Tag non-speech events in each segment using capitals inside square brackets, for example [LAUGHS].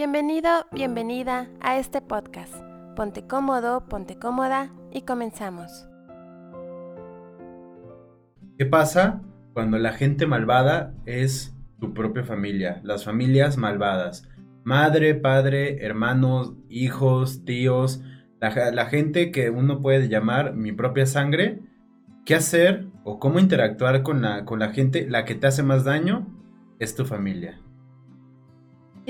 Bienvenido, bienvenida a este podcast. Ponte cómodo, ponte cómoda y comenzamos. ¿Qué pasa cuando la gente malvada es tu propia familia? Las familias malvadas. Madre, padre, hermanos, hijos, tíos, la, gente que uno puede llamar mi propia sangre. ¿Qué hacer o cómo interactuar con la, con la gente? La que te hace más daño es tu familia.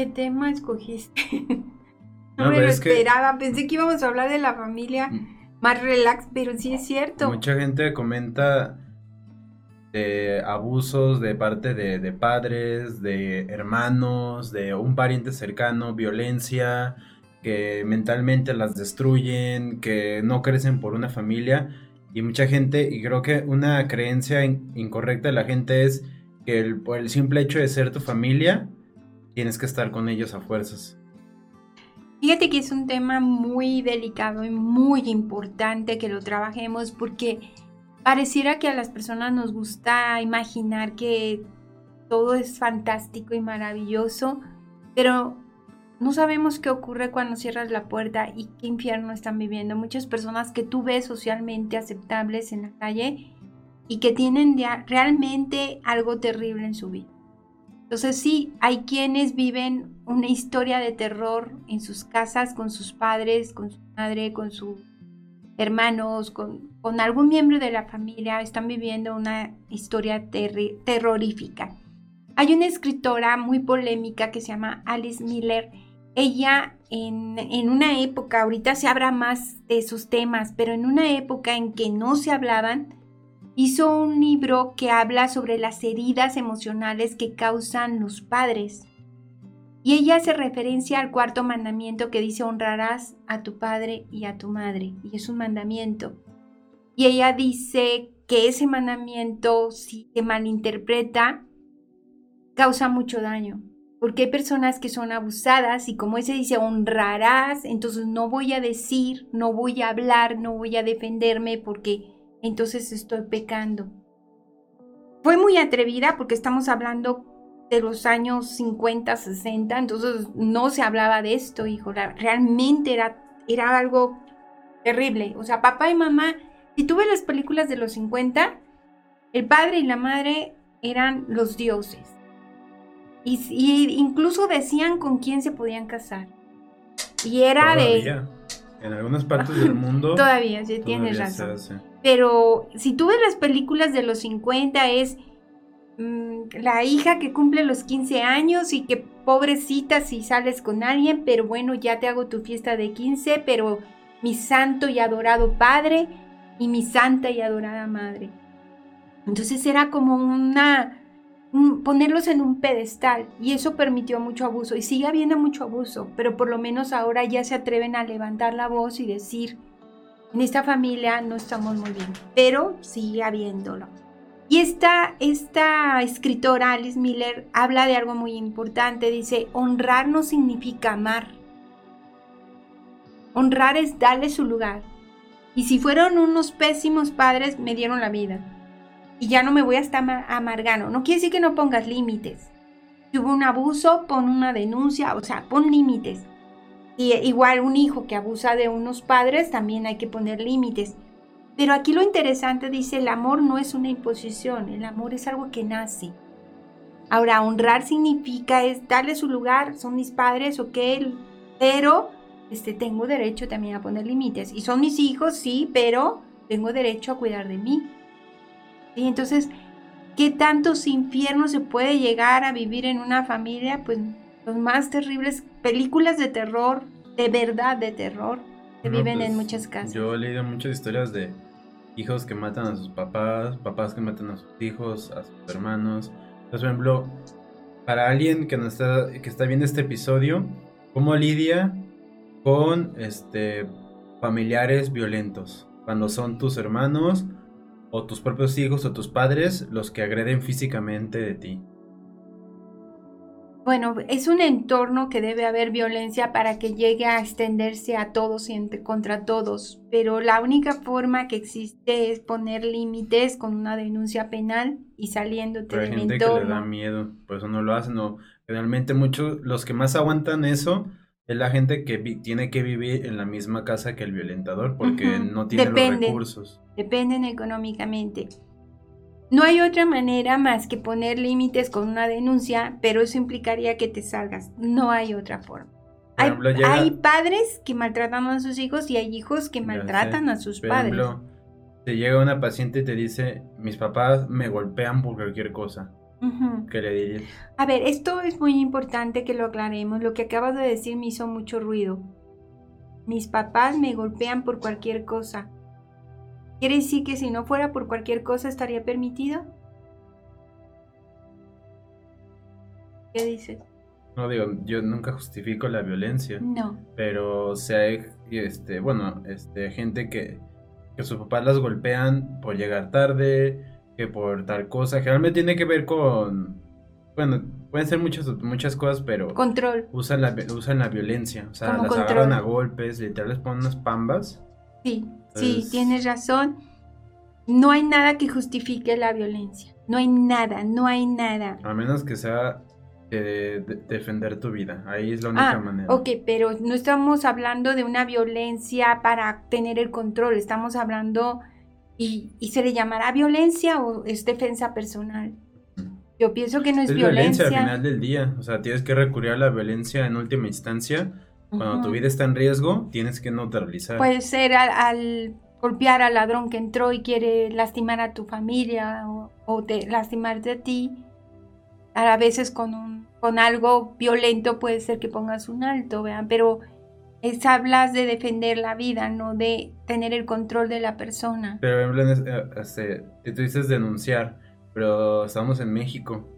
¿Qué tema escogiste? [LAUGHS] no, me lo esperaba. Pensé que íbamos a hablar de la familia mm. más relax, pero sí es cierto. Mucha gente comenta de abusos de parte de, padres, de hermanos, de un pariente cercano, violencia, que mentalmente las destruyen, que no crecen por una familia. Y mucha gente, y creo que una creencia incorrecta de la gente es que el, por el simple hecho de ser tu familia, tienes que estar con ellos a fuerzas. Fíjate que es un tema muy delicado y muy importante que lo trabajemos porque pareciera que a las personas nos gusta imaginar que todo es fantástico y maravilloso, pero no sabemos qué ocurre cuando cierras la puerta y qué infierno están viviendo. Muchas personas que tú ves socialmente aceptables en la calle y que tienen realmente algo terrible en su vida. Entonces sí, hay quienes viven una historia de terror en sus casas con sus padres, con su madre, con sus hermanos, con, algún miembro de la familia, están viviendo una historia terrorífica. Hay una escritora muy polémica que se llama Alice Miller. Ella en, en, una época, ahorita se habla más de sus temas, pero en una época en que no se hablaban, hizo un libro que habla sobre las heridas emocionales que causan los padres. Y ella hace referencia al cuarto mandamiento que dice honrarás a tu padre y a tu madre. Y es un mandamiento. Y ella dice que ese mandamiento, si se malinterpreta, causa mucho daño. Porque hay personas que son abusadas y como ese dice honrarás, entonces no voy a decir, no voy a hablar, no voy a defenderme porque entonces estoy pecando. Fue muy atrevida porque estamos hablando de los años 50, 60, entonces no se hablaba de esto, hijo. Realmente era, era algo terrible. O sea, papá y mamá, si tú ves las películas de los 50, el padre y la madre eran los dioses. Y, incluso decían con quién se podían casar. Y era de... En algunas partes del [LAUGHS] mundo. todavía, sí, tienes razón. Pero si tú ves las películas de los 50 es mm, la hija que cumple los 15 años y que pobrecita si sales con alguien, pero bueno, ya te hago tu fiesta de 15, pero mi santo y adorado padre y mi santa y adorada madre. Entonces era como una ponerlos en un pedestal y eso permitió mucho abuso y sigue habiendo mucho abuso, pero por lo menos ahora ya se atreven a levantar la voz y decir, en esta familia no estamos muy bien, pero sigue habiéndolo. Y esta, esta escritora, Alice Miller, habla de algo muy importante. Dice, honrar no significa amar. Honrar es darle su lugar. Y si fueron unos pésimos padres, me dieron la vida. Y ya no me voy a estar amargando. No quiere decir que no pongas límites. Si hubo un abuso, pon una denuncia, o sea, pon límites. Y igual un hijo que abusa de unos padres, también hay que poner límites. Pero aquí lo interesante dice, el amor no es una imposición, el amor es algo que nace. Ahora, honrar significa es darle su lugar, son mis padres, ok, pero este, tengo derecho también a poner límites. Y son mis hijos, sí, pero tengo derecho a cuidar de mí. Y entonces, ¿qué tantos infiernos se puede llegar a vivir en una familia? Pues los más terribles películas de terror, de verdad de terror, que viven en pues, muchas casas. Yo he leído muchas historias de hijos que matan a sus papás, papás que matan a sus hijos, a sus hermanos. Entonces, por ejemplo, para alguien que, no está, que está viendo este episodio, ¿cómo lidia con este, familiares violentos? Cuando son tus hermanos o tus propios hijos o tus padres los que agreden físicamente de ti. Bueno, es un entorno que debe haber violencia para que llegue a extenderse a todos y contra todos, pero la única forma que existe es poner límites con una denuncia penal y saliendo de hay gente que le da miedo, por eso no lo hacen, o Generalmente muchos, los que más aguantan eso es la gente que tiene que vivir en la misma casa que el violentador porque no tiene los recursos. Dependen económicamente. No hay otra manera más que poner límites con una denuncia, pero eso implicaría que te salgas. No hay otra forma. Hay, padres que maltratan a sus hijos y hay hijos que maltratan a sus padres. Ejemplo, te llega una paciente y te dice, mis papás me golpean por cualquier cosa. ¿Qué le dirías? A ver, esto es muy importante que lo aclaremos. Lo que acabas de decir me hizo mucho ruido. Mis papás me golpean por cualquier cosa. ¿Quiere decir que si no fuera por cualquier cosa estaría permitido? ¿Qué dices? No digo, yo nunca justifico la violencia. No. Pero si hay, este, bueno, este, gente que, que sus papás las golpean por llegar tarde, que por tal cosa. Generalmente tiene que ver con, bueno, pueden ser muchas, muchas cosas, pero... Control. Usan la, usan la violencia. O sea, las agarran a golpes, literal les ponen unas pambas Sí, sí, tienes razón. No hay nada que justifique la violencia. No hay nada, no hay nada. A menos que sea eh, defender tu vida. Ahí es la única ah, manera. Ok, pero no estamos hablando de una violencia para tener el control. Estamos hablando y, se le llamará violencia o es defensa personal. Yo pienso que no es, es violencia. al final del día. O sea, tienes que recurrir a la violencia en última instancia cuando tu vida está en riesgo, tienes que neutralizar. Puede ser al, golpear al ladrón que entró y quiere lastimar a tu familia o, te, lastimarte a ti. A veces con, un, con algo violento puede ser que pongas un alto, vean, pero es, hablas de defender la vida, no de tener el control de la persona. Pero eh, este, tú dices denunciar, pero estamos en México.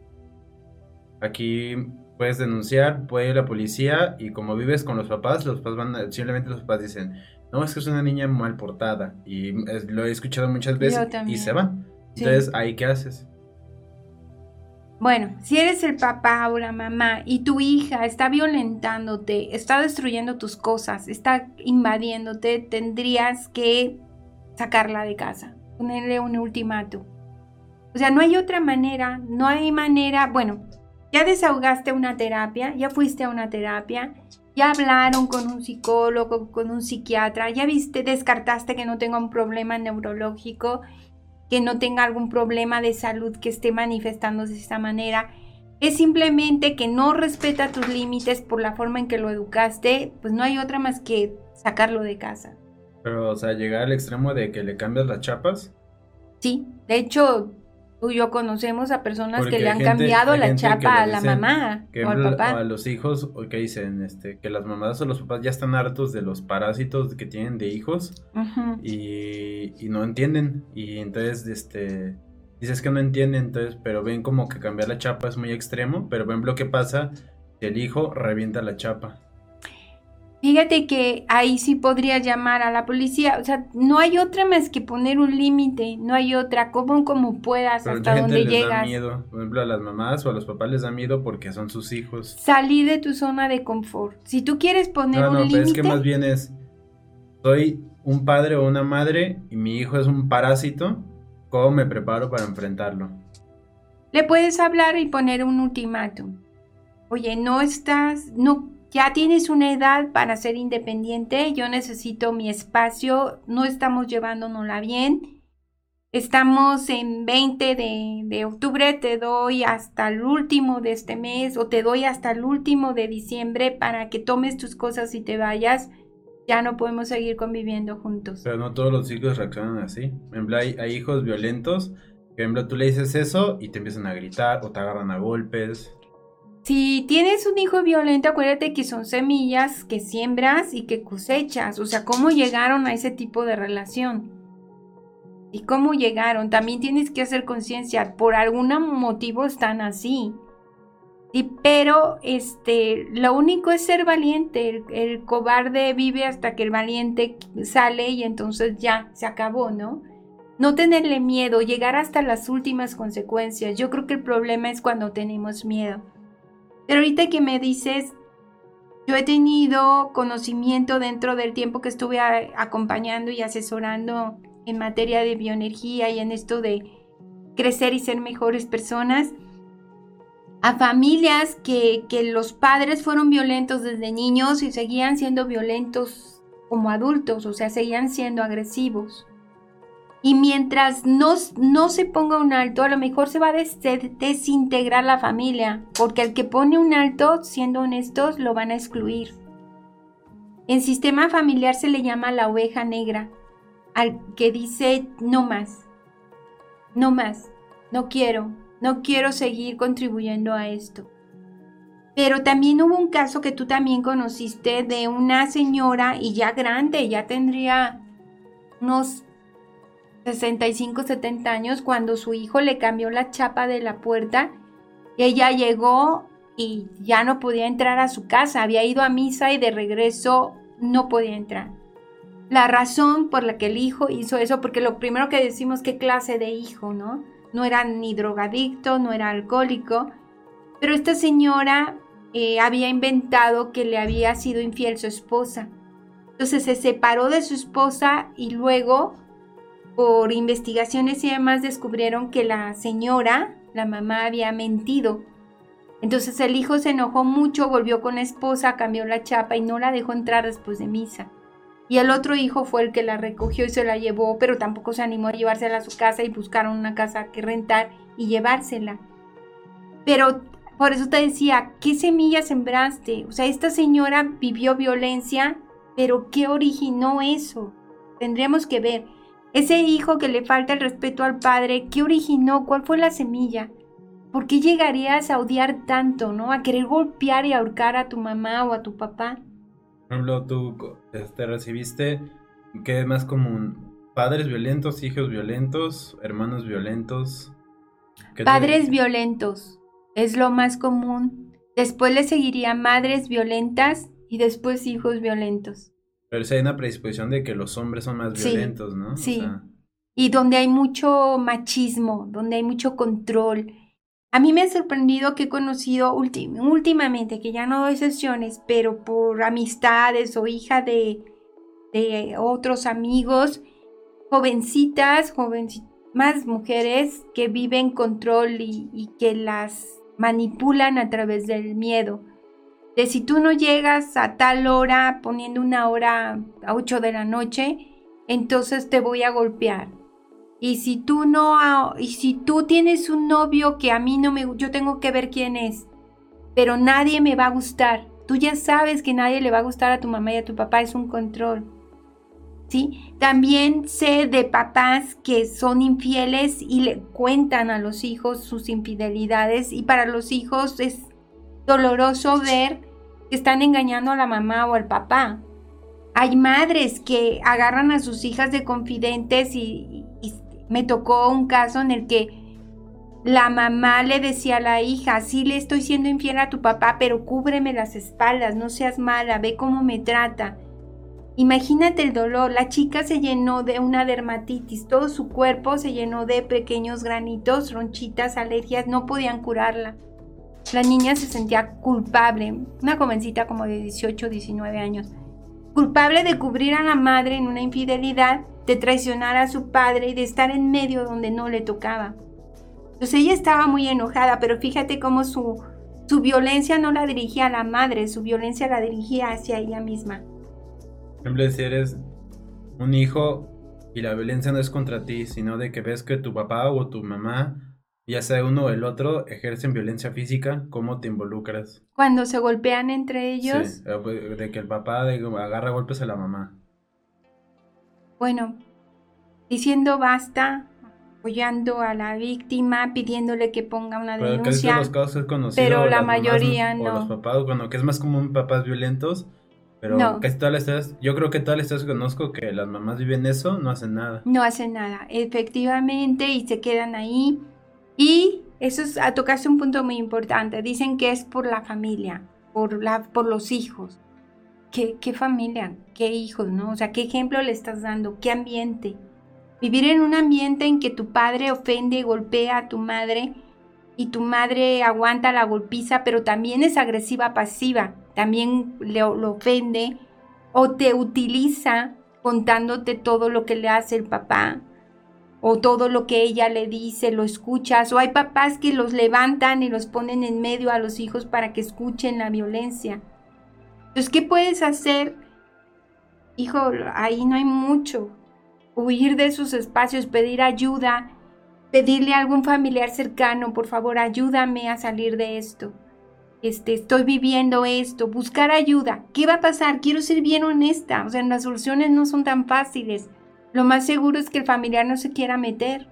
Aquí puedes denunciar, puede ir la policía y como vives con los papás, los papás van, simplemente los papás dicen, no, es que es una niña mal portada y lo he escuchado muchas veces y se va. Entonces, ¿ahí qué haces? Bueno, si eres el papá o la mamá y tu hija está violentándote, está destruyendo tus cosas, está invadiéndote, tendrías que sacarla de casa, ponerle un ultimátum. O sea, no hay otra manera, no hay manera, bueno, ya desahogaste una terapia, ya fuiste a una terapia, ya hablaron con un psicólogo, con un psiquiatra, ya viste, descartaste que no tenga un problema neurológico, que no tenga algún problema de salud que esté manifestándose de esa manera. Es simplemente que no respeta tus límites por la forma en que lo educaste, pues no hay otra más que sacarlo de casa. Pero, o sea, llegar al extremo de que le cambias las chapas. Sí, de hecho, tú y yo conocemos a personas que le han cambiado la chapa a la mamá o al papá. A los hijos, que dicen este, que las mamás o los papás ya están hartos de los parásitos que tienen de hijos y, no entienden. Y entonces, este, dices que no entienden, entonces, pero ven como que cambiar la chapa es muy extremo. Pero ven lo que pasa el hijo revienta la chapa. Fíjate que ahí sí podría llamar a la policía. O sea, no hay otra más que poner un límite. No hay otra. Como como puedas hasta donde les llegas. Da miedo. Por ejemplo, a las mamás o a los papás les da miedo porque son sus hijos. Salí de tu zona de confort. Si tú quieres poner un límite. No, pero es que más bien es. Soy un padre o una madre y mi hijo es un parásito. ¿Cómo me preparo para enfrentarlo? Le puedes hablar y poner un ultimátum. Oye, no estás. No ya tienes una edad para ser independiente, yo necesito mi espacio, no estamos llevándonosla bien. Estamos en 20 de, octubre, te doy hasta el último de este mes o te doy hasta el último de diciembre para que tomes tus cosas y te vayas. Ya no podemos seguir conviviendo juntos. Pero no todos los hijos reaccionan así. hay, hay hijos violentos. Por ejemplo, tú le dices eso y te empiezan a gritar o te agarran a golpes. Si tienes un hijo violento, acuérdate que son semillas que siembras y que cosechas. O sea, ¿cómo llegaron a ese tipo de relación? ¿Y cómo llegaron? También tienes que hacer conciencia. Por algún motivo están así. Y, pero este, lo único es ser valiente. El, el, cobarde vive hasta que el valiente sale y entonces ya se acabó, ¿no? No tenerle miedo, llegar hasta las últimas consecuencias. Yo creo que el problema es cuando tenemos miedo. Pero ahorita que me dices, yo he tenido conocimiento dentro del tiempo que estuve acompañando y asesorando en materia de bioenergía y en esto de crecer y ser mejores personas. a familias que, que los padres fueron violentos desde niños y seguían siendo violentos como adultos, o sea, seguían siendo agresivos. Y mientras no, no, se ponga un alto, a lo mejor se va a desintegrar la familia, porque al que pone un alto, siendo honestos, lo van a excluir. En sistema familiar se le llama la oveja negra, al que dice no más, no más, no quiero, no quiero seguir contribuyendo a esto. Pero también hubo un caso que tú también conociste de una señora y ya grande, ya tendría unos 65, 70 años, cuando su hijo le cambió la chapa de la puerta, ella llegó y ya no podía entrar a su casa, había ido a misa y de regreso no podía entrar. La razón por la que el hijo hizo eso, porque lo primero que decimos, qué clase de hijo, ¿no? No era ni drogadicto, no era alcohólico, pero esta señora eh, había inventado que le había sido infiel su esposa. Entonces se separó de su esposa y luego por investigaciones y demás descubrieron que la señora, la mamá, había mentido. Entonces el hijo se enojó mucho, volvió con la esposa, cambió la chapa y no la dejó entrar después de misa. Y el otro hijo fue el que la recogió y se la llevó, pero tampoco se animó a llevársela a su casa y buscaron una casa que rentar y llevársela. Pero por eso te decía, ¿qué semilla sembraste? O sea, esta señora vivió violencia, pero ¿qué originó eso? Tendríamos que ver. Ese hijo que le falta el respeto al padre, ¿qué originó? ¿Cuál fue la semilla? ¿Por qué llegarías a odiar tanto, no? A querer golpear y ahorcar a tu mamá o a tu papá. Por ejemplo, tú te este, recibiste, ¿qué es más común? ¿Padres violentos, hijos violentos, hermanos violentos? Padres violentos es lo más común. Después le seguiría madres violentas y después hijos violentos. Pero si hay una predisposición de que los hombres son más violentos, ¿no? Sí. Y donde hay mucho machismo, donde hay mucho control. A mí me ha sorprendido que he conocido últimamente, que ya no doy sesiones, pero por amistades o hija de, de otros amigos, jovencitas, jovencitas, más mujeres que viven control y que las manipulan a través del miedo de si tú no llegas a tal hora poniendo una hora a 8 de la noche, entonces te voy a golpear. Y si tú no, y si tú tienes un novio que a mí no me, yo tengo que ver quién es, pero nadie me va a gustar. Tú ya sabes que nadie le va a gustar a tu mamá y a tu papá, es un control. ¿Sí? También sé de papás que son infieles y le cuentan a los hijos sus infidelidades y para los hijos es doloroso ver que están engañando a la mamá o al papá. Hay madres que agarran a sus hijas de confidentes y, me tocó un caso en el que la mamá le decía a la hija, sí le estoy siendo infiel a tu papá, pero cúbreme las espaldas, no seas mala, ve cómo me trata. Imagínate el dolor, la chica se llenó de una dermatitis, todo su cuerpo se llenó de pequeños granitos, ronchitas, alergias, no podían curarla. La niña se sentía culpable, una jovencita como de 18 o 19 años, culpable de cubrir a la madre en una infidelidad, de traicionar a su padre y de estar en medio donde no le tocaba. Entonces ella estaba muy enojada, pero fíjate cómo su, su violencia no la dirigía a la madre, su violencia la dirigía hacia ella misma. Ejemplo, si eres un hijo y la violencia no es contra ti, sino de que ves que tu papá o tu mamá ya sea uno o el otro, ejercen violencia física, ¿cómo te involucras? Cuando se golpean entre ellos. Sí, eh, pues, de que el papá agarra golpes a la mamá. Bueno, diciendo basta, apoyando a la víctima, pidiéndole que ponga una denuncia. los casos es conocido, pero la mayoría no. O los papás, bueno, que es más común papás violentos, pero casi todas las yo creo que todas las historias que conozco que las mamás viven eso, no hacen nada. No hacen nada, efectivamente, y se quedan ahí y eso es a tocarse un punto muy importante. Dicen que es por la familia, por, la, por los hijos. ¿Qué, ¿Qué familia? ¿Qué hijos? ¿No? O sea, ¿qué ejemplo le estás dando? ¿Qué ambiente? Vivir en un ambiente en que tu padre ofende y golpea a tu madre y tu madre aguanta la golpiza, pero también es agresiva pasiva, también le, lo ofende o te utiliza contándote todo lo que le hace el papá o todo lo que ella le dice lo escuchas, o hay papás que los levantan y los ponen en medio a los hijos para que escuchen la violencia. Entonces, ¿qué puedes hacer? Hijo, ahí no hay mucho. Huir de esos espacios, pedir ayuda, pedirle a algún familiar cercano, por favor, ayúdame a salir de esto. Este, estoy viviendo esto, buscar ayuda. ¿Qué va a pasar? Quiero ser bien honesta. O sea, las soluciones no son tan fáciles. Lo más seguro es que el familiar no se quiera meter,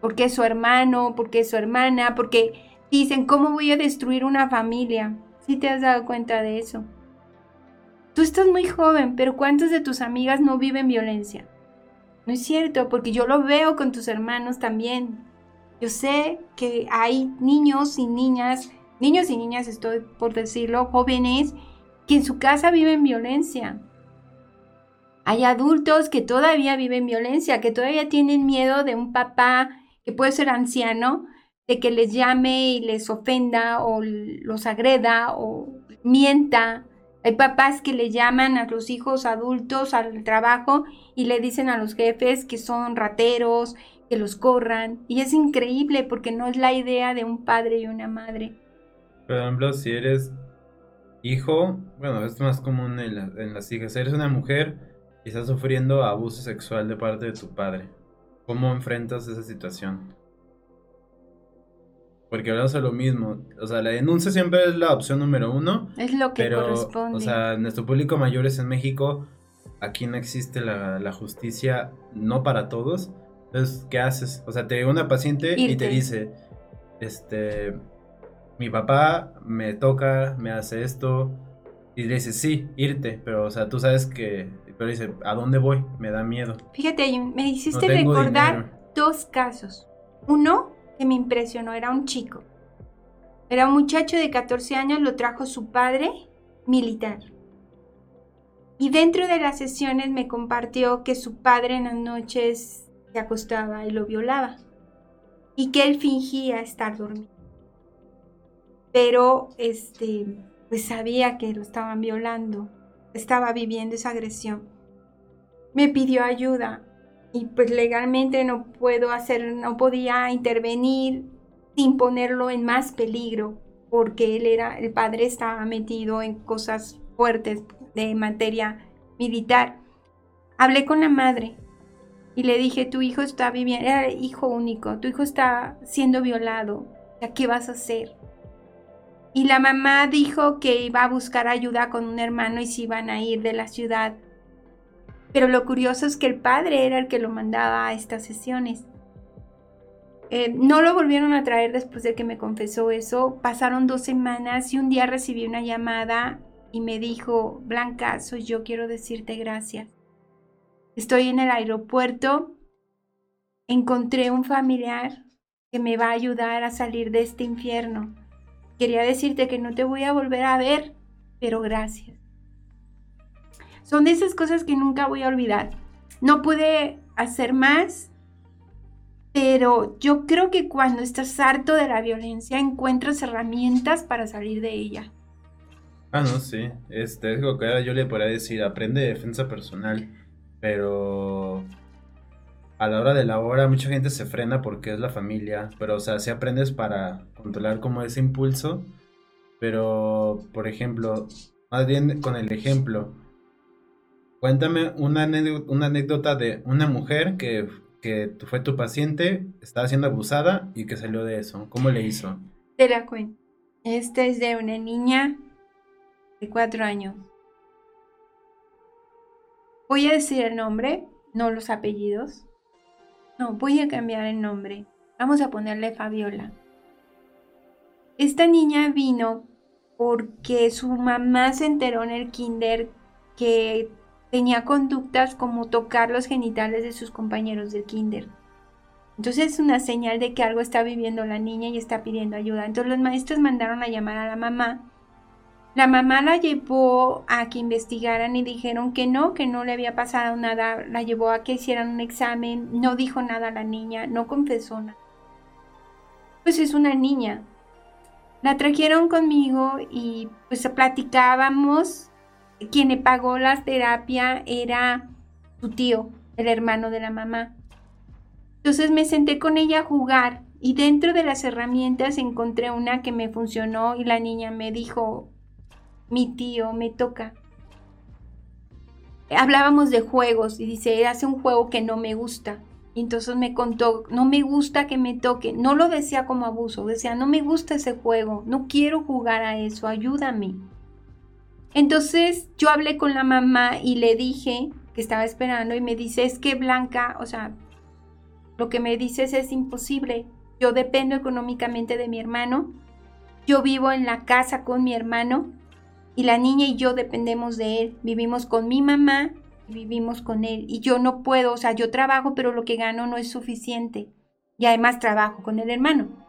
porque es su hermano, porque es su hermana, porque dicen, ¿cómo voy a destruir una familia? Si te has dado cuenta de eso. Tú estás muy joven, pero ¿cuántas de tus amigas no viven violencia? No es cierto, porque yo lo veo con tus hermanos también. Yo sé que hay niños y niñas, niños y niñas estoy por decirlo, jóvenes, que en su casa viven violencia. Hay adultos que todavía viven violencia, que todavía tienen miedo de un papá que puede ser anciano, de que les llame y les ofenda o los agreda o mienta. Hay papás que le llaman a los hijos adultos al trabajo y le dicen a los jefes que son rateros, que los corran. Y es increíble porque no es la idea de un padre y una madre. Por ejemplo, si eres hijo, bueno, es más común en, en las hijas, eres una mujer y estás sufriendo abuso sexual de parte de tu padre. ¿Cómo enfrentas esa situación? Porque hablamos de lo mismo. O sea, la denuncia siempre es la opción número uno. Es lo que pero, corresponde. O sea, nuestro público mayor es en México. Aquí no existe la, la, justicia, no para todos. Entonces, ¿qué haces? O sea, te llega una paciente y te dice, este, mi papá me toca, me hace esto. Y le dices, sí, irte. Pero, o sea, tú sabes que pero dice, ¿a dónde voy? Me da miedo. Fíjate, me hiciste recordar dos casos. Uno que me impresionó, era un chico. Era un muchacho de 14 años, lo trajo su padre militar. Y dentro de las sesiones me compartió que su padre en las noches se acostaba y lo violaba. Y que él fingía estar dormido. Pero este, pues sabía que lo estaban violando estaba viviendo esa agresión. Me pidió ayuda y pues legalmente no puedo hacer, no podía intervenir sin ponerlo en más peligro porque él era, el padre estaba metido en cosas fuertes de materia militar. Hablé con la madre y le dije, tu hijo está viviendo, era hijo único, tu hijo está siendo violado, ¿qué vas a hacer? Y la mamá dijo que iba a buscar ayuda con un hermano y se iban a ir de la ciudad. Pero lo curioso es que el padre era el que lo mandaba a estas sesiones. Eh, no lo volvieron a traer después de que me confesó eso. Pasaron dos semanas y un día recibí una llamada y me dijo, Blanca, soy yo, quiero decirte gracias. Estoy en el aeropuerto, encontré un familiar que me va a ayudar a salir de este infierno. Quería decirte que no te voy a volver a ver, pero gracias. Son esas cosas que nunca voy a olvidar. No pude hacer más, pero yo creo que cuando estás harto de la violencia encuentras herramientas para salir de ella. Ah, no, sí. Este, es lo que yo le podría decir, aprende defensa personal, pero a la hora de la hora mucha gente se frena porque es la familia, pero o sea, si aprendes para controlar como ese impulso, pero por ejemplo, más bien con el ejemplo, cuéntame una, anécdota de una mujer que, que fue tu paciente, estaba siendo abusada y que salió de eso. ¿Cómo le hizo? Te la cuento. Esta es de una niña de cuatro años. Voy a decir el nombre, no los apellidos. No, voy a cambiar el nombre. Vamos a ponerle Fabiola. Esta niña vino porque su mamá se enteró en el kinder que tenía conductas como tocar los genitales de sus compañeros del kinder. Entonces es una señal de que algo está viviendo la niña y está pidiendo ayuda. Entonces los maestros mandaron a llamar a la mamá la mamá la llevó a que investigaran y dijeron que no, que no le había pasado nada. La llevó a que hicieran un examen, no dijo nada a la niña, no confesó nada. Pues es una niña. La trajeron conmigo y pues platicábamos. Quien pagó la terapia era su tío, el hermano de la mamá. Entonces me senté con ella a jugar y dentro de las herramientas encontré una que me funcionó y la niña me dijo, mi tío me toca. Hablábamos de juegos y dice, hace un juego que no me gusta. Y entonces me contó, no me gusta que me toque. No lo decía como abuso, decía, no me gusta ese juego, no quiero jugar a eso, ayúdame. Entonces yo hablé con la mamá y le dije que estaba esperando y me dice, es que Blanca, o sea, lo que me dices es imposible. Yo dependo económicamente de mi hermano, yo vivo en la casa con mi hermano y la niña y yo dependemos de él. Vivimos con mi mamá y vivimos con él. Y yo no puedo, o sea, yo trabajo, pero lo que gano no es suficiente. Y además trabajo con el hermano.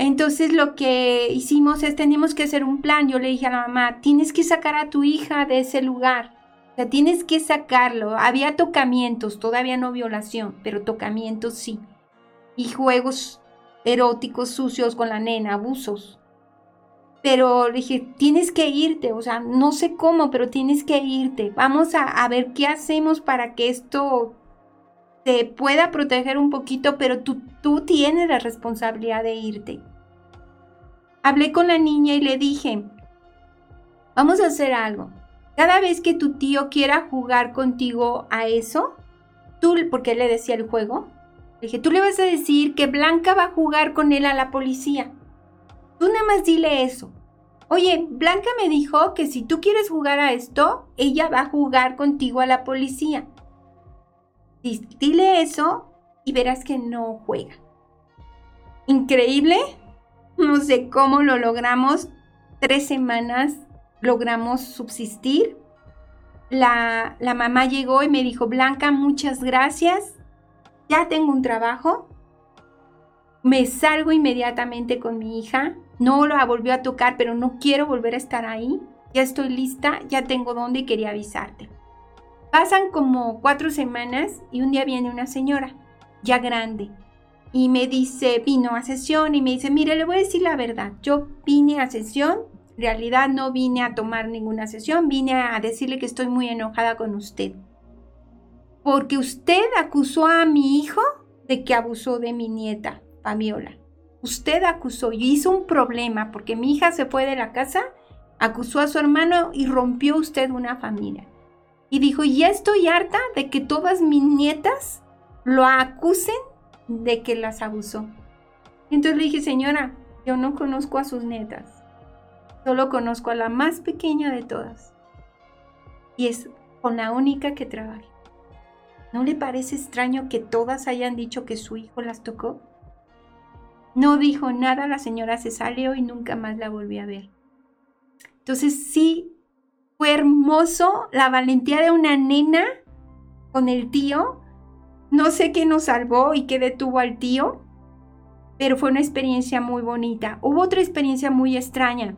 Entonces lo que hicimos es, tenemos que hacer un plan. Yo le dije a la mamá, tienes que sacar a tu hija de ese lugar. O sea, tienes que sacarlo. Había tocamientos, todavía no violación, pero tocamientos sí. Y juegos eróticos sucios con la nena, abusos. Pero le dije, tienes que irte, o sea, no sé cómo, pero tienes que irte. Vamos a, ver qué hacemos para que esto te pueda proteger un poquito, pero tú, tú tienes la responsabilidad de irte. Hablé con la niña y le dije, vamos a hacer algo. Cada vez que tu tío quiera jugar contigo a eso, tú, porque le decía el juego, le dije, tú le vas a decir que Blanca va a jugar con él a la policía. Tú nada más dile eso. Oye, Blanca me dijo que si tú quieres jugar a esto, ella va a jugar contigo a la policía. Dile eso y verás que no juega. Increíble. No sé cómo lo logramos. Tres semanas logramos subsistir. La, la mamá llegó y me dijo, Blanca, muchas gracias. Ya tengo un trabajo. Me salgo inmediatamente con mi hija no la volvió a tocar, pero no quiero volver a estar ahí. Ya estoy lista, ya tengo dónde y quería avisarte. Pasan como cuatro semanas y un día viene una señora, ya grande, y me dice, vino a sesión y me dice, mire, le voy a decir la verdad, yo vine a sesión, en realidad no vine a tomar ninguna sesión, vine a decirle que estoy muy enojada con usted. Porque usted acusó a mi hijo de que abusó de mi nieta, Fabiola. Usted acusó y hizo un problema porque mi hija se fue de la casa, acusó a su hermano y rompió usted una familia. Y dijo, ya estoy harta de que todas mis nietas lo acusen de que las abusó. entonces le dije, señora, yo no conozco a sus nietas, solo conozco a la más pequeña de todas. Y es con la única que trabaja. ¿No le parece extraño que todas hayan dicho que su hijo las tocó? No dijo nada, la señora se salió y nunca más la volví a ver. Entonces sí, fue hermoso la valentía de una nena con el tío. No sé qué nos salvó y qué detuvo al tío, pero fue una experiencia muy bonita. Hubo otra experiencia muy extraña.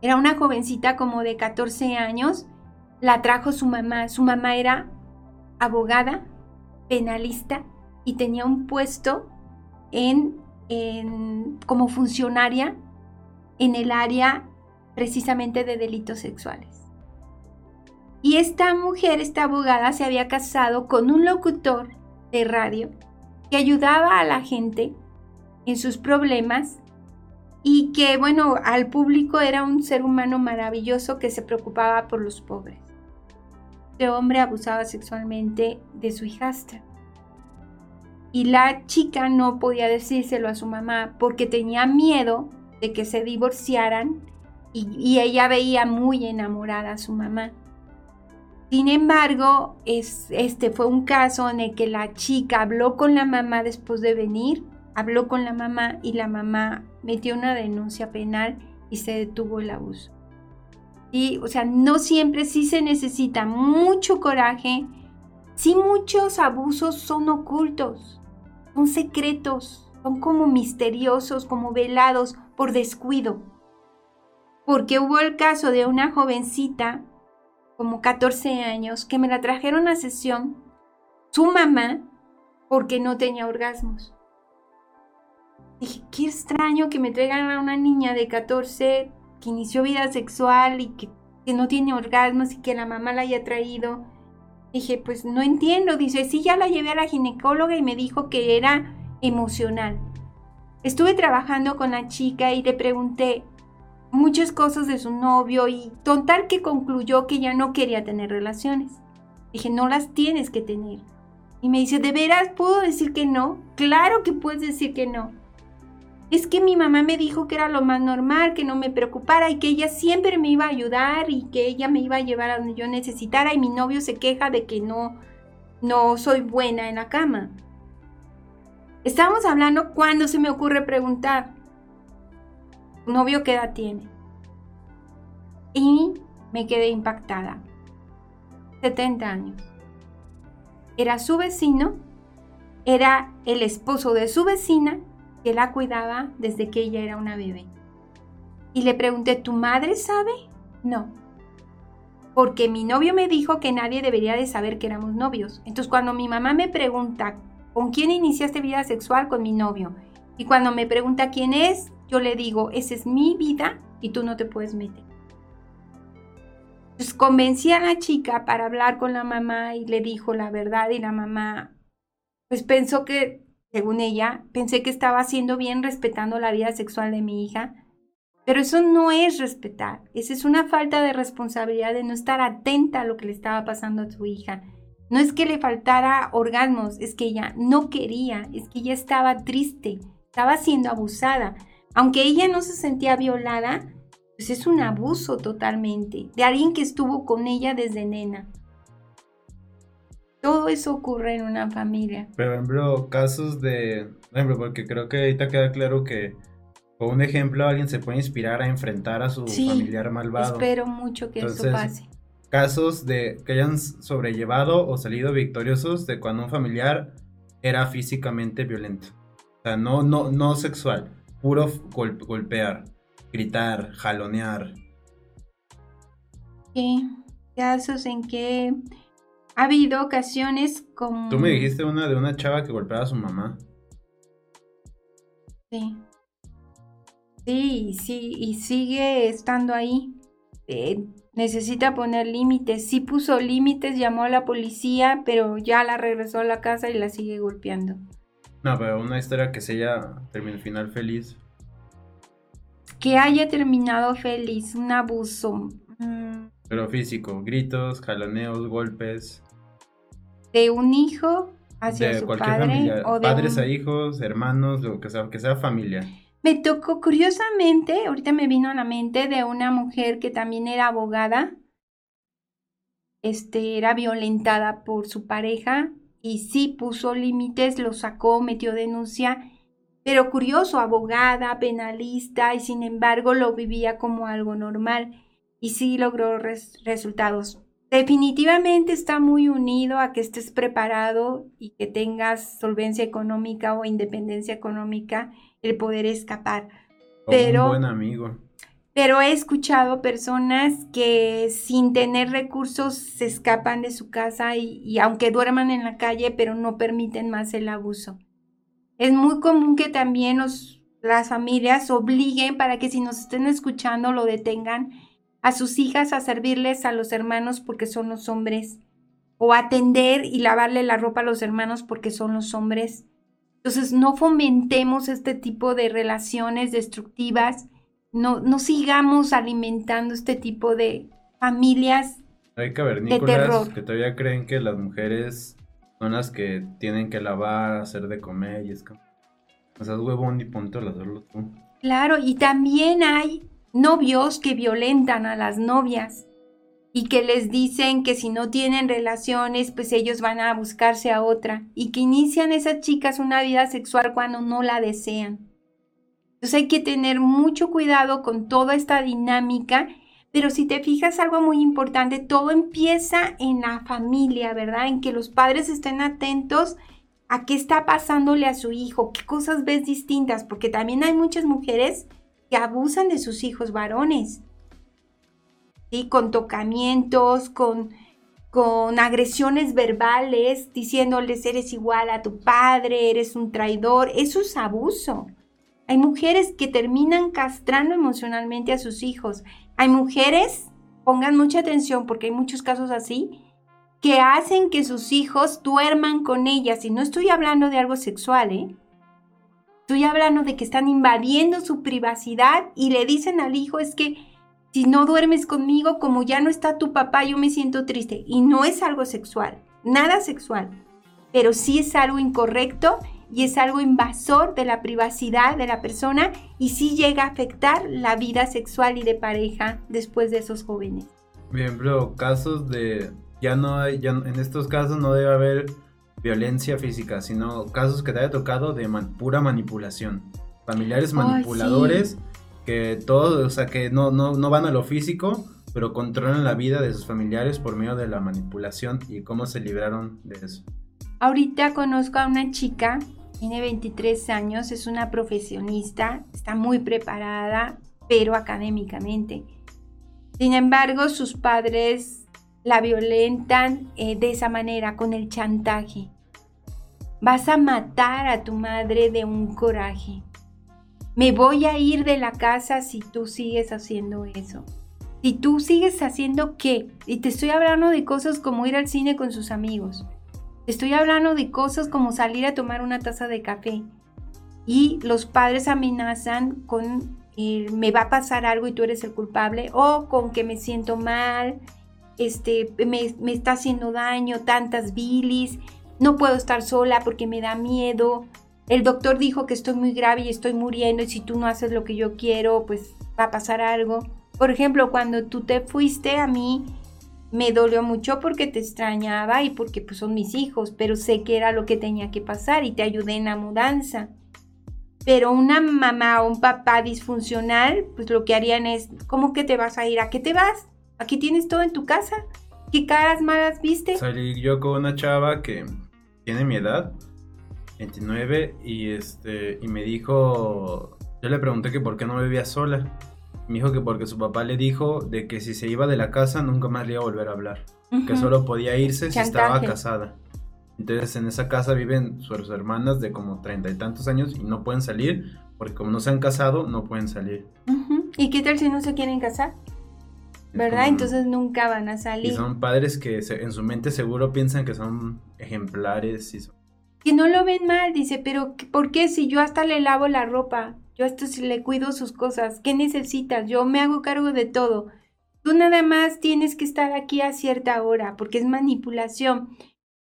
Era una jovencita como de 14 años. La trajo su mamá. Su mamá era abogada, penalista y tenía un puesto en como funcionaria en el área precisamente de delitos sexuales. Y esta mujer, esta abogada, se había casado con un locutor de radio que ayudaba a la gente en sus problemas y que, bueno, al público era un ser humano maravilloso que se preocupaba por los pobres. Este hombre abusaba sexualmente de su hijastra y la chica no podía decírselo a su mamá porque tenía miedo de que se divorciaran y, ella veía muy enamorada a su mamá. Sin embargo, es, este fue un caso en el que la chica habló con la mamá después de venir, habló con la mamá y la mamá metió una denuncia penal y se detuvo el abuso. Y, o sea, no siempre sí se necesita mucho coraje, sí muchos abusos son ocultos son secretos, son como misteriosos, como velados por descuido. Porque hubo el caso de una jovencita, como 14 años, que me la trajeron a sesión, su mamá, porque no tenía orgasmos. Dije, qué extraño que me traigan a una niña de 14 que inició vida sexual y que, no tiene orgasmos y que la mamá la haya traído. Dije, pues no entiendo. Dice, sí, ya la llevé a la ginecóloga y me dijo que era emocional. Estuve trabajando con la chica y le pregunté muchas cosas de su novio y total que concluyó que ya no quería tener relaciones. Dije, no las tienes que tener. Y me dice, ¿de veras puedo decir que no? Claro que puedes decir que no. Es que mi mamá me dijo que era lo más normal, que no me preocupara y que ella siempre me iba a ayudar y que ella me iba a llevar a donde yo necesitara y mi novio se queja de que no, no soy buena en la cama. Estábamos hablando cuando se me ocurre preguntar, ¿tu novio qué edad tiene? Y me quedé impactada. 70 años. Era su vecino, era el esposo de su vecina que la cuidaba desde que ella era una bebé. Y le pregunté, ¿tu madre sabe? No. Porque mi novio me dijo que nadie debería de saber que éramos novios. Entonces cuando mi mamá me pregunta, ¿con quién iniciaste vida sexual? Con mi novio. Y cuando me pregunta quién es, yo le digo, esa es mi vida y tú no te puedes meter. Entonces convencí a la chica para hablar con la mamá y le dijo la verdad y la mamá pues pensó que, según ella, pensé que estaba haciendo bien respetando la vida sexual de mi hija. Pero eso no es respetar, esa es una falta de responsabilidad de no estar atenta a lo que le estaba pasando a su hija. No es que le faltara orgasmos, es que ella no quería, es que ella estaba triste, estaba siendo abusada. Aunque ella no se sentía violada, pues es un abuso totalmente de alguien que estuvo con ella desde nena. Todo eso ocurre en una familia. Pero, por ejemplo, casos de. Por ejemplo, porque creo que ahorita queda claro que, por un ejemplo, alguien se puede inspirar a enfrentar a su familiar malvado. Espero mucho que eso pase casos de que hayan sobrellevado o salido victoriosos de cuando un familiar era físicamente violento. O sea, no, no, no sexual, puro golpear, gritar, jalonear. Sí, casos en que ha habido ocasiones como... Tú me dijiste una de una chava que golpeaba a su mamá. Sí. Sí, sí, y sigue estando ahí. Eh, necesita poner límites. Sí puso límites, llamó a la policía, pero ya la regresó a la casa y la sigue golpeando. No, pero una historia que se haya terminado final feliz. Que haya terminado feliz, un abuso. Mm. Pero físico, gritos, jaloneos, golpes. De un hijo hacia su padre. O de Padres a hijos, hermanos, lo que sea, que sea familia. Me tocó curiosamente, ahorita me vino a la mente de una mujer que también era abogada. Este era violentada por su pareja y sí puso límites, lo sacó, metió denuncia, pero curioso, abogada, penalista y sin embargo lo vivía como algo normal y sí logró resultados. Definitivamente está muy unido a que estés preparado y que tengas solvencia económica o independencia económica el poder escapar. pero, un buen amigo. Pero he escuchado personas que sin tener recursos se escapan de su casa y, aunque duerman en la calle, pero no permiten más el abuso. Es muy común que también las familias obliguen para que si nos estén escuchando lo detengan a sus hijas a servirles a los hermanos porque son los hombres o atender y lavarle la ropa a los hermanos porque son los hombres entonces, no fomentemos este tipo de relaciones destructivas, no, no sigamos alimentando este tipo de familias Hay cavernícolas que todavía creen que las mujeres son las que tienen que lavar, hacer de comer y es como... O sea, es huevón y punto al hacerlo tú. Claro, y también hay novios que violentan a las novias y que les dicen que si no tienen relaciones, pues ellos van a buscarse a otra y que inician esas chicas una vida sexual cuando no la desean. Entonces hay que tener mucho cuidado con toda esta dinámica, pero si te fijas algo muy importante, todo empieza en la familia, ¿verdad? En que los padres estén atentos a qué está pasándole a su hijo, qué cosas ves distintas, porque también hay muchas mujeres que abusan de sus hijos varones con tocamientos, con, con agresiones verbales, diciéndoles eres igual a tu padre, eres un traidor. Eso es abuso. Hay mujeres que terminan castrando emocionalmente a sus hijos. Hay mujeres, pongan mucha atención porque hay muchos casos así, que hacen que sus hijos duerman con ellas. Y no estoy hablando de algo sexual, ¿eh? Estoy hablando de que están invadiendo su privacidad y le dicen al hijo es que si no duermes conmigo, como ya no está tu papá, yo me siento triste. Y no es algo sexual, nada sexual, pero sí es algo incorrecto y es algo invasor de la privacidad de la persona y sí llega a afectar la vida sexual y de pareja después de esos jóvenes. Bien, bro, casos de ya no hay, ya en estos casos no debe haber violencia física, sino casos que te haya tocado de pura manipulación. Familiares manipuladores que todos, o sea, que no, no, no van a lo físico, pero controlan la vida de sus familiares por medio de la manipulación y cómo se libraron de eso. Ahorita conozco a una chica, tiene 23 años, es una profesionista, está muy preparada, pero académicamente. Sin embargo, sus padres la violentan eh, de esa manera, con el chantaje. Vas a matar a tu madre de un coraje. Me voy a ir de la casa si tú sigues haciendo eso. Si tú sigues haciendo qué? Y te estoy hablando de cosas como ir al cine con sus amigos. Estoy hablando de cosas como salir a tomar una taza de café. Y los padres amenazan con eh, me va a pasar algo y tú eres el culpable o con que me siento mal este, me, me está haciendo daño, tantas bilis, no puedo estar sola porque me da miedo. El doctor dijo que estoy muy grave y estoy muriendo y si tú no haces lo que yo quiero, pues va a pasar algo. Por ejemplo, cuando tú te fuiste a mí, me dolió mucho porque te extrañaba y porque pues son mis hijos, pero sé que era lo que tenía que pasar y te ayudé en la mudanza. Pero una mamá o un papá disfuncional, pues lo que harían es, ¿cómo que te vas a ir? ¿A qué te vas? Aquí tienes todo en tu casa. ¿Qué caras malas viste? Salí yo con una chava que tiene mi edad, 29, y este y me dijo, yo le pregunté que por qué no vivía sola. Me dijo que porque su papá le dijo de que si se iba de la casa nunca más le iba a volver a hablar, que solo podía irse si estaba casada. Entonces en esa casa viven sus hermanas de como treinta y tantos años y no pueden salir porque como no se han casado no pueden salir. ¿Y qué tal si no se quieren casar? ¿verdad? Entonces nunca van a salir. Y son padres que en su mente seguro piensan que son ejemplares y Que no lo ven mal, dice, pero ¿por qué si yo hasta le lavo la ropa? Yo hasta si le cuido sus cosas, ¿qué necesitas? Yo me hago cargo de todo. Tú nada más tienes que estar aquí a cierta hora, porque es manipulación.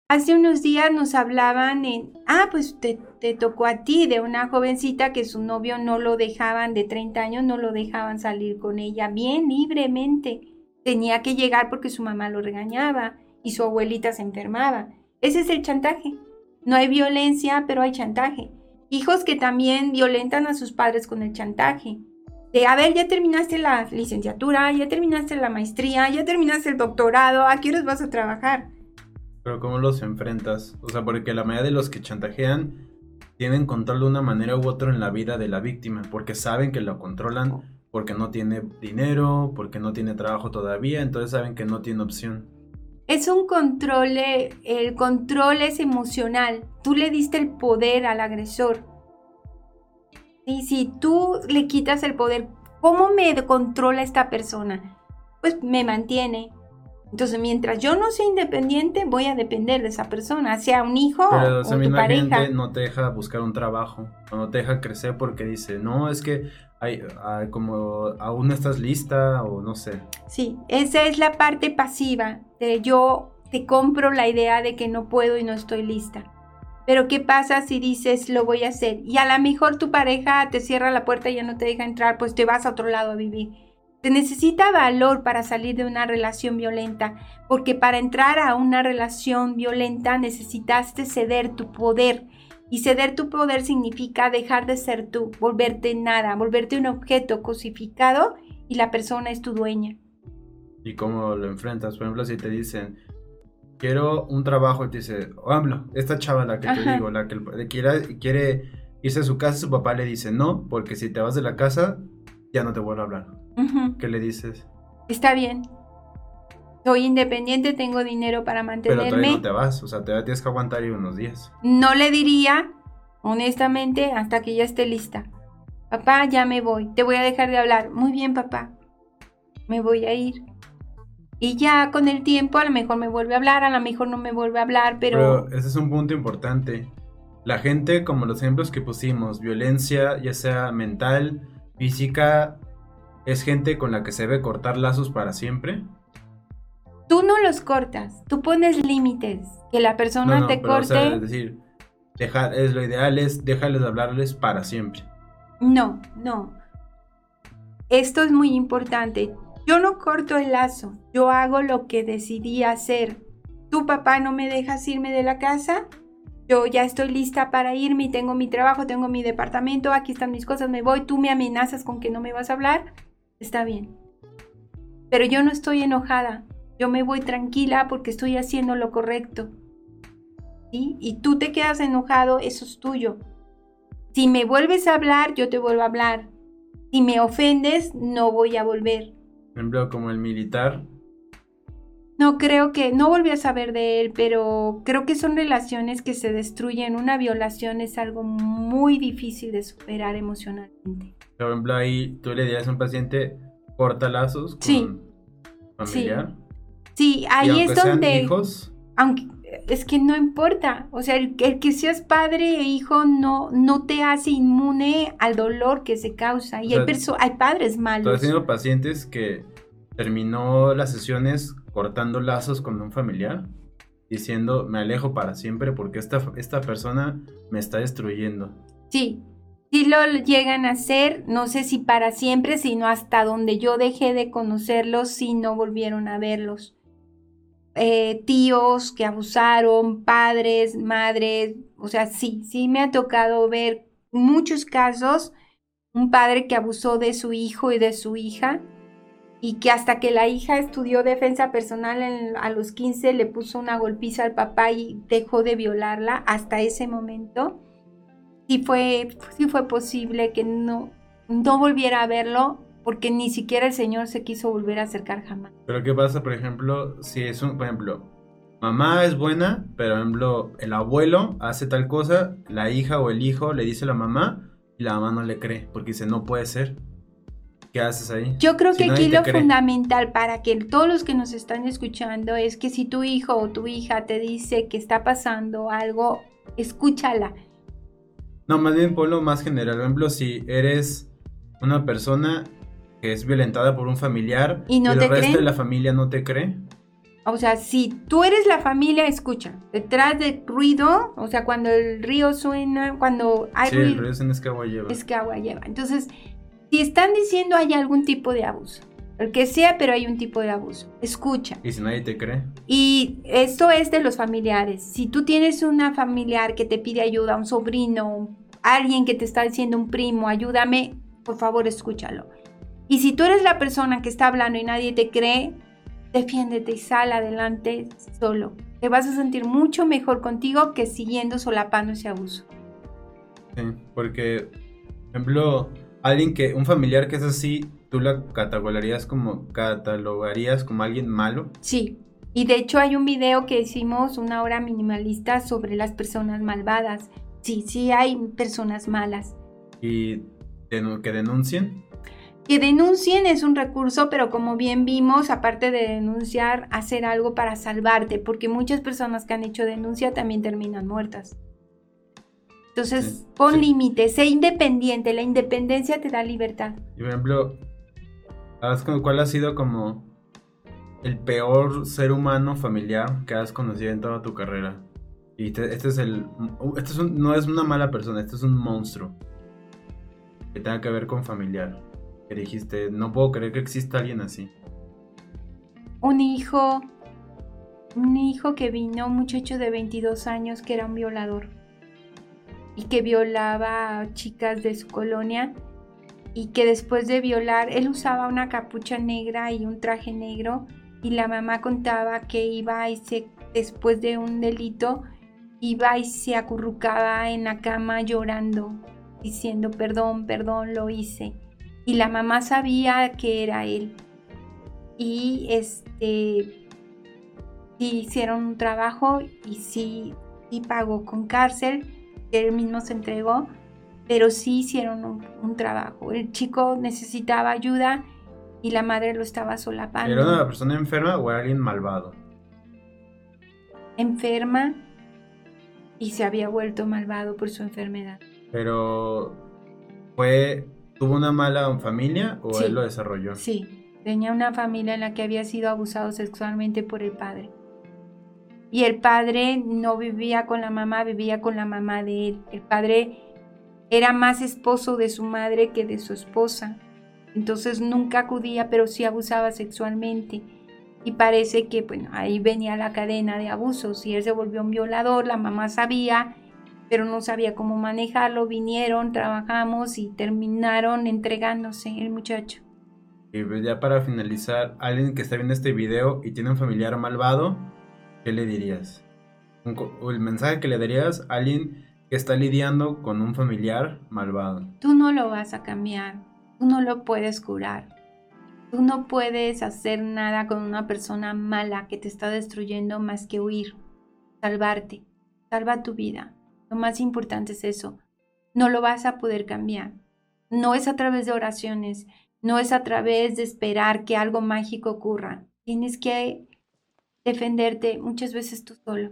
Hace unos días nos hablaban en, ah, pues te, te, tocó a ti, de una jovencita que su novio no lo dejaban, de 30 años, no lo dejaban salir con ella bien libremente. Tenía que llegar porque su mamá lo regañaba y su abuelita se enfermaba. Ese es el chantaje. No hay violencia, pero hay chantaje. Hijos que también violentan a sus padres con el chantaje. De, a ver, ya terminaste la licenciatura, ya terminaste la maestría, ya terminaste el doctorado, ¿a qué horas vas a trabajar? Pero ¿cómo los enfrentas? O sea, porque la mayoría de los que chantajean tienen control de una manera u otra en la vida de la víctima, porque saben que lo controlan, porque no tiene dinero, porque no tiene trabajo todavía, entonces saben que no tiene opción. Es un control, el control es emocional. Tú le diste el poder al agresor. Y si tú le quitas el poder, ¿cómo me controla esta persona? Pues me mantiene, entonces, mientras yo no sea independiente, voy a depender de esa persona, sea un hijo Pero, o, tu pareja. Gente no te deja buscar un trabajo, no te deja crecer porque dice, no, es que hay, como aún no estás lista o no sé. Sí, esa es la parte pasiva de yo te compro la idea de que no puedo y no estoy lista. Pero ¿qué pasa si dices lo voy a hacer? Y a lo mejor tu pareja te cierra la puerta y ya no te deja entrar, pues te vas a otro lado a vivir se necesita valor para salir de una relación violenta, porque para entrar a una relación violenta necesitaste ceder tu poder. Y ceder tu poder significa dejar de ser tú, volverte nada, volverte un objeto cosificado y la persona es tu dueña. ¿Y cómo lo enfrentas? Por ejemplo, si te dicen, quiero un trabajo, y te dice, oh, esta chava la que te digo, la que quiere, quiere irse a su casa, su papá le dice, no, porque si te vas de la casa, ya no te vuelvo a hablar. ¿Qué le dices? Está bien. Soy independiente, tengo dinero para mantenerme. Pero todavía no te vas, o sea, te tienes que aguantar ahí unos días. No le diría, honestamente, hasta que ya esté lista. Papá, ya me voy, te voy a dejar de hablar. Muy bien, papá. Me voy a ir. Y ya con el tiempo a lo mejor me vuelve a hablar, a lo mejor no me vuelve a hablar, pero... Pero ese es un punto importante. La gente, como los ejemplos que pusimos, violencia, ya sea mental, física, es gente con la que se debe cortar lazos para siempre. Tú no los cortas, tú pones límites, que la persona No, no, te pero, o corte. sea, es decir, dejar, es lo ideal es déjales de hablarles para siempre. No, no. Esto es muy importante. Yo no corto el lazo, yo hago lo que decidí hacer. Tu papá no me dejas irme de la casa. Yo ya estoy lista para irme, tengo mi trabajo, tengo mi departamento, aquí están mis cosas, me voy, tú me amenazas con que no me vas a hablar. Está bien. Pero yo no estoy enojada, yo me voy tranquila porque estoy haciendo lo correcto. ¿Sí? Y tú te quedas enojado, eso es tuyo. Si me vuelves a hablar, yo te vuelvo a hablar. Si me ofendes, no voy a volver. Por ejemplo, como el militar, No creo que, no volví a saber de él, pero creo que son relaciones que se destruyen. Una violación es algo muy difícil de superar emocionalmente. por ejemplo, ahí tú le dirías a un paciente, corta lazos con Sí. familiar. Sí, Y ahí es donde, hijos, aunque es que no importa, o sea, el, el que seas padre e hijo no, no te hace inmune al dolor que se causa. Y O hay, perso- hay padres malos. tenido pacientes que terminó las sesiones cortando lazos con un familiar, diciendo, me alejo para siempre porque esta, esta persona me está destruyendo. Sí, sí lo llegan a hacer, no sé si para siempre, sino hasta donde yo dejé de conocerlos, si no volvieron a verlos. Eh, tíos que abusaron, padres, madres, o sea, sí, sí me ha tocado ver muchos casos, un padre que abusó de su hijo y de su hija, y que hasta que la hija estudió defensa personal a los 15 le puso una golpiza al papá y dejó de violarla hasta ese momento. Sí fue, sí fue posible que no, no volviera a verlo porque ni siquiera el señor se quiso volver a acercar jamás. Pero ¿qué pasa, por ejemplo, si es un, por ejemplo, mamá es buena, pero, por ejemplo, el abuelo hace tal cosa, la hija o el hijo le dice a la mamá y la mamá no le cree porque dice, no puede ser. ¿Qué haces ahí? Yo creo Si que aquí lo cree. fundamental para que todos los que nos están escuchando es que si tu hijo o tu hija te dice que está pasando algo, escúchala. No, más bien ponlo más general. Por ejemplo, si eres una persona es violentada por un familiar ¿Y no el te resto creen? de la familia no te cree, O sea, si tú eres la familia, escucha. Detrás del ruido, o sea, cuando el río suena, cuando hay sí, el ruido, ruido es que agua lleva. es que agua lleva. Entonces, si están diciendo hay algún tipo de abuso, el que sea, pero hay un tipo de abuso, escucha. Y si nadie te cree, Y esto es de los familiares. Si tú tienes una familiar que te pide ayuda, un sobrino, alguien que te está diciendo un primo, ayúdame, por favor escúchalo. Y si tú eres la persona que está hablando y nadie te cree, defiéndete y sal adelante solo. Te vas a sentir mucho mejor contigo que siguiendo solapando ese abuso. sí, porque, por ejemplo, alguien que, un familiar que es así, tú la catalogarías como, catalogarías como alguien malo. Sí. Y de hecho hay un video que hicimos, una hora minimalista, sobre las personas malvadas. Sí, sí hay personas malas. y que denuncien. Que denuncien es un recurso, pero como bien vimos, aparte de denunciar, hacer algo para salvarte, porque muchas personas que han hecho denuncia también terminan muertas. Entonces, Sí, pon sí. límites, sé independiente, la independencia te da libertad. Por ejemplo, ¿sabes cu- cuál ha sido como el peor ser humano familiar que has conocido en toda tu carrera? Y te- este es el. Este es un- no es una mala persona, este es un monstruo. Que tenga que ver con familiar. Que dijiste, no puedo creer que exista alguien así. Un hijo, un hijo que vino, un muchacho de 22 años que era un violador y que violaba a chicas de su colonia y que después de violar, él usaba una capucha negra y un traje negro y la mamá contaba que iba y se, después de un delito, iba y se acurrucaba en la cama llorando, diciendo perdón, perdón, lo hice. Y la mamá sabía que era él y este sí hicieron un trabajo y sí, sí pagó con cárcel, él mismo se entregó, pero sí hicieron un, un trabajo. El chico necesitaba ayuda y la madre lo estaba solapando. ¿Era una persona enferma o era alguien malvado? Enferma y se había vuelto malvado por su enfermedad. Pero fue tuvo una mala familia o Sí. él lo desarrolló. Sí, tenía una familia en la que había sido abusado sexualmente por el padre. Y el padre no vivía con la mamá, vivía con la mamá de él. El padre era más esposo de su madre que de su esposa. Entonces nunca acudía, pero sí abusaba sexualmente. Y parece que, bueno, ahí venía la cadena de abusos. Y él se volvió un violador, la mamá sabía, pero no sabía cómo manejarlo. Vinieron, trabajamos y terminaron entregándose el muchacho. Y pues ya para finalizar, alguien que está viendo este video y tiene un familiar malvado, ¿qué le dirías? El mensaje que le darías a alguien que está lidiando con un familiar malvado. Tú no lo vas a cambiar, tú no lo puedes curar. Tú no puedes hacer nada con una persona mala que te está destruyendo más que huir, salvarte, salva tu vida. Lo más importante es eso. No lo vas a poder cambiar. No es a través de oraciones, no es a través de esperar que algo mágico ocurra. Tienes que defenderte muchas veces tú solo,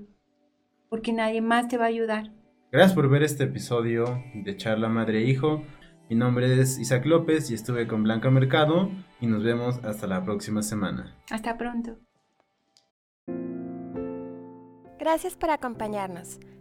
porque nadie más te va a ayudar. Gracias por ver este episodio de Charla Madre e Hijo. Mi nombre es Isaac López y estuve con Blanca Mercado y nos vemos hasta la próxima semana. Hasta pronto. Gracias por acompañarnos.